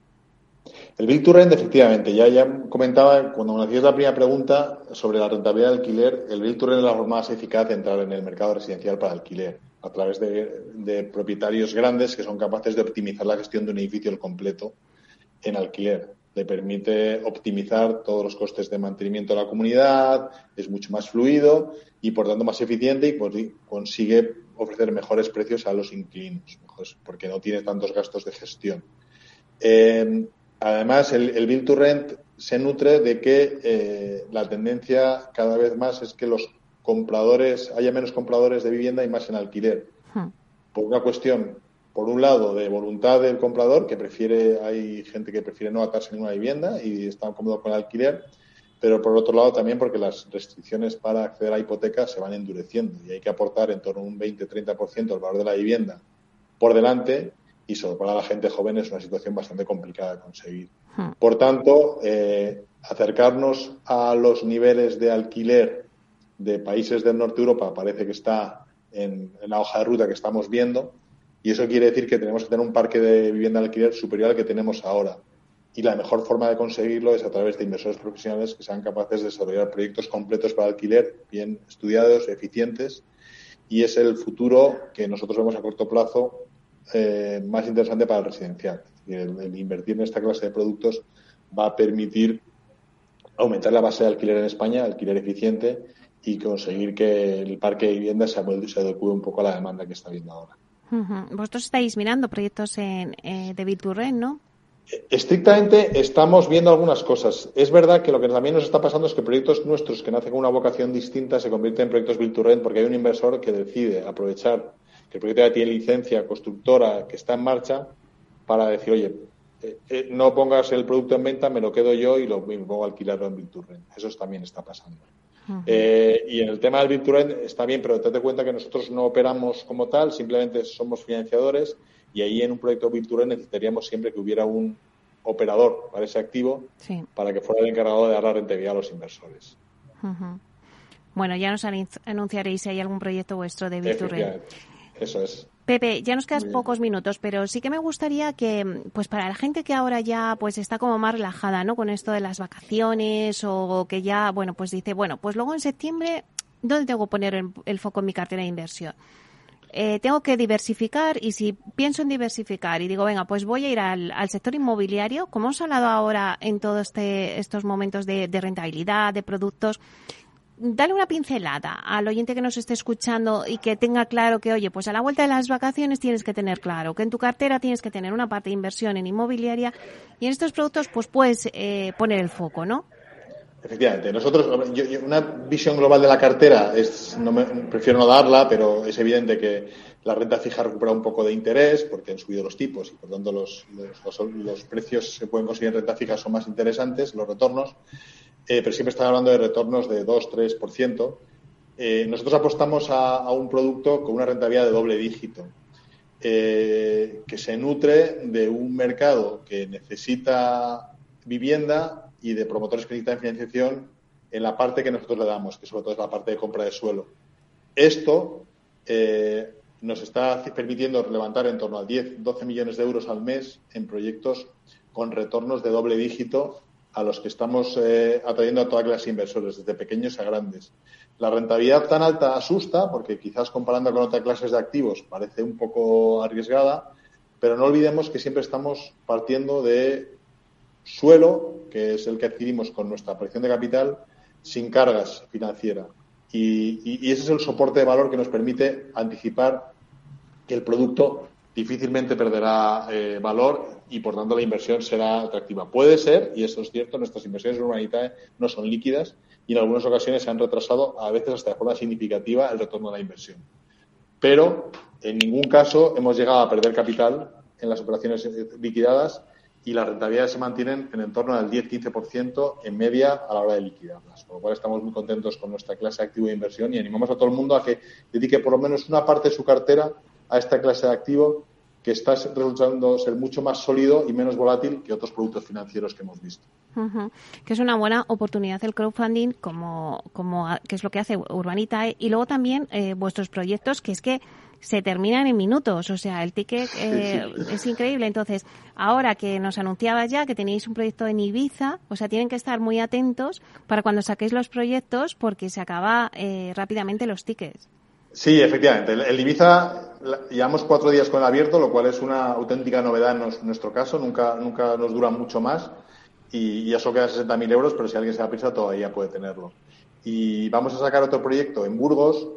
El Build to Rent, efectivamente, ya, ya comentaba cuando me hacías la primera pregunta sobre la rentabilidad del alquiler, el Build to Rent es la forma más eficaz de entrar en el mercado residencial para alquiler, a través de, de propietarios grandes que son capaces de optimizar la gestión de un edificio al completo en alquiler. Le permite optimizar todos los costes de mantenimiento de la comunidad, es mucho más fluido y por tanto más eficiente y consigue ofrecer mejores precios a los inquilinos, porque no tiene tantos gastos de gestión. Eh, además, el, el Build to Rent se nutre de que eh, la tendencia cada vez más es que los compradores, haya menos compradores de vivienda y más en alquiler. Hmm. Por una cuestión por un lado, de voluntad del comprador, que prefiere, hay gente que prefiere no atarse en una vivienda y está cómodo con el alquiler, pero por otro lado también porque las restricciones para acceder a hipotecas se van endureciendo y hay que aportar en torno a un 20-30% del valor de la vivienda por delante y sobre para la gente joven es una situación bastante complicada de conseguir. Hmm. Por tanto, eh, acercarnos a los niveles de alquiler de países del norte de Europa parece que está en la hoja de ruta que estamos viendo y eso quiere decir que tenemos que tener un parque de vivienda de alquiler superior al que tenemos ahora. Y la mejor forma de conseguirlo es a través de inversores profesionales que sean capaces de desarrollar proyectos completos para alquiler, bien estudiados, eficientes. Y es el futuro que nosotros vemos a corto plazo eh, más interesante para el residencial. El, invertir en esta clase de productos va a permitir aumentar la base de alquiler en España, alquiler eficiente, y conseguir que el parque de vivienda se, adecue un poco a la demanda que está viendo ahora. Vosotros estáis mirando proyectos en, eh, de Biturren, ¿no? Estrictamente estamos viendo algunas cosas. Es verdad que lo que también nos está pasando es que proyectos nuestros que nacen con una vocación distinta se convierten en proyectos Build to porque hay un inversor que decide aprovechar que el proyecto ya tiene licencia constructora que está en marcha para decir, oye, eh, eh, no pongas el producto en venta, me lo quedo yo y lo pongo a alquilarlo en Build to Eso también está pasando. Eh, y en el tema del Virtual está bien, pero date cuenta que nosotros no operamos como tal, simplemente somos financiadores y ahí en un proyecto Virtual necesitaríamos siempre que hubiera un operador para ese activo para que fuera el encargado de dar la rentabilidad a los inversores. Bueno, ya nos anunciaréis si hay algún proyecto vuestro de Virtual. Eso es. Pepe, ya nos quedan pocos minutos, pero sí que me gustaría que, pues para la gente que ahora ya pues está como más relajada, ¿no? Con esto de las vacaciones o que ya, bueno, pues dice, bueno, pues luego en septiembre, ¿dónde tengo que poner el, foco en mi cartera de inversión? Eh, tengo que diversificar y si pienso en diversificar y digo, venga, pues voy a ir al, sector inmobiliario, como hemos hablado ahora en todos este, estos momentos de, de rentabilidad, de productos, dale una pincelada al oyente que nos esté escuchando y que tenga claro que, oye, pues a la vuelta de las vacaciones tienes que tener claro que en tu cartera tienes que tener una parte de inversión en inmobiliaria y en estos productos pues puedes eh, poner el foco, ¿no? Efectivamente, nosotros, una visión global de la cartera es, no me, prefiero no darla, pero es evidente que la renta fija recupera un poco de interés porque han subido los tipos y por tanto los, los, precios se pueden conseguir en renta fija son más interesantes, los retornos, eh, pero siempre están hablando de retornos de 2-3%. Eh, nosotros apostamos a, un producto con una rentabilidad de doble dígito, eh, que se nutre de un mercado que necesita vivienda y de promotores que necesitan financiación en la parte que nosotros le damos, que sobre todo es la parte de compra de suelo. Esto nos está permitiendo levantar en torno a 10, 12 millones de euros al mes en proyectos con retornos de doble dígito a los que estamos eh, atrayendo a todas las inversores, desde pequeños a grandes. La rentabilidad tan alta asusta, porque quizás comparando con otras clases de activos parece un poco arriesgada, pero no olvidemos que siempre estamos partiendo de suelo, que es el que adquirimos con nuestra aparición de capital, sin cargas financieras. Y, ese es el soporte de valor que nos permite anticipar que el producto difícilmente perderá eh, valor y por tanto la inversión será atractiva. Puede ser, y eso es cierto, nuestras inversiones en no son líquidas y en algunas ocasiones se han retrasado, a veces hasta de forma significativa, el retorno de la inversión. Pero en ningún caso hemos llegado a perder capital en las operaciones liquidadas y las rentabilidades se mantienen en el torno del 10-15% en media a la hora de liquidarlas. Con lo cual estamos muy contentos con nuestra clase activo de inversión y animamos a todo el mundo a que dedique por lo menos una parte de su cartera a esta clase de activo que está resultando ser mucho más sólido y menos volátil que otros productos financieros que hemos visto. Que es una buena oportunidad el crowdfunding, como, como que es lo que hace Urbanita, y luego también eh, vuestros proyectos, que es que se terminan en minutos. O sea, el ticket eh, es increíble. Entonces, ahora que nos anunciabas ya que tenéis un proyecto en Ibiza, o sea, tienen que estar muy atentos para cuando saquéis los proyectos porque se acaba eh, rápidamente los tickets. Sí, efectivamente. El, Ibiza llevamos cuatro días con el abierto, lo cual es una auténtica novedad en, nuestro caso. Nunca, nunca nos dura mucho más y, y eso queda 60.000 euros, pero si alguien se da prisa todavía puede tenerlo. Y vamos a sacar otro proyecto en Burgos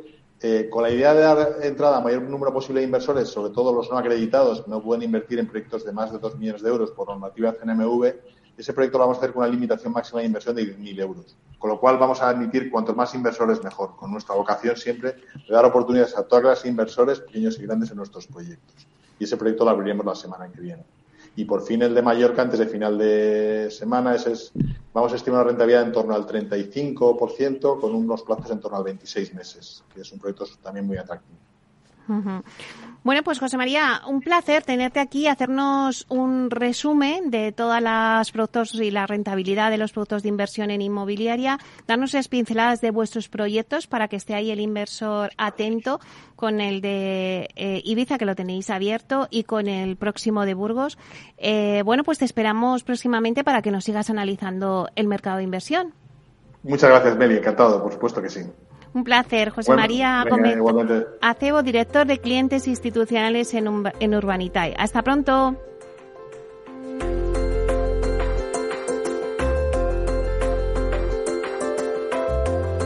eh, con la idea de dar entrada a mayor número posible de inversores, sobre todo los no acreditados, que no pueden invertir en proyectos de más de 2 millones de euros por normativa CNMV, ese proyecto lo vamos a hacer con una limitación máxima de inversión de 10.000 euros. Con lo cual vamos a admitir cuantos más inversores mejor, con nuestra vocación siempre de dar oportunidades a todas las inversores, pequeños y grandes, en nuestros proyectos. Y ese proyecto lo abriremos la semana que viene y por fin el de Mallorca antes de final de semana. Ese es, vamos a estimar una rentabilidad en torno al 35% con unos plazos en torno al 26 meses, que es un proyecto también muy atractivo. Bueno, pues José María, un placer tenerte aquí, hacernos un resumen de todas las productos y la rentabilidad de los productos de inversión en inmobiliaria, darnos las pinceladas de vuestros proyectos para que esté ahí el inversor atento con el de eh, Ibiza, que lo tenéis abierto, y con el próximo de Burgos. Eh, bueno, pues te esperamos próximamente para que nos sigas analizando el mercado de inversión. Muchas gracias, Meli. Encantado, por supuesto que sí. Un placer. José María Gómez Acebo, director de clientes institucionales en, en Urbanitae. Hasta pronto.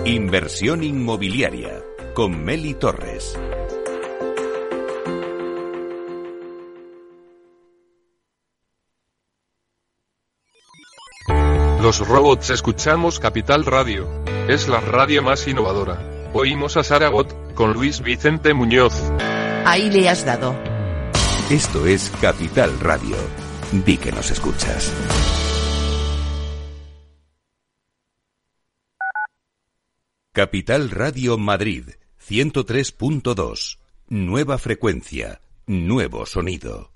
Inversión inmobiliaria con Meli Torres. Los robots escuchamos Capital Radio. Es la radio más innovadora. Oímos a Saragot, con Luis Vicente Muñoz. Ahí le has dado. Esto es Capital Radio. Di que nos escuchas. Capital Radio Madrid, 103.2. Nueva frecuencia, nuevo sonido.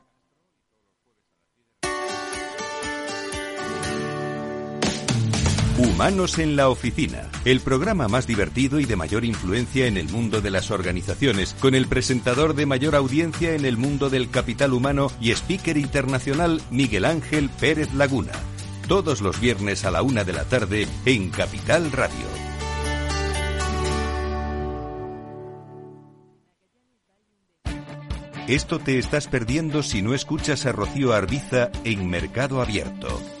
Humanos en la Oficina, el programa más divertido y de mayor influencia en el mundo de las organizaciones, con el presentador de mayor audiencia en el mundo del capital humano y speaker internacional Miguel Ángel Pérez Laguna. Todos los viernes a la una de la tarde en Capital Radio. Esto te estás perdiendo si no escuchas a Rocío Arbiza en Mercado Abierto.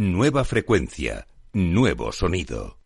Nueva frecuencia, nuevo sonido.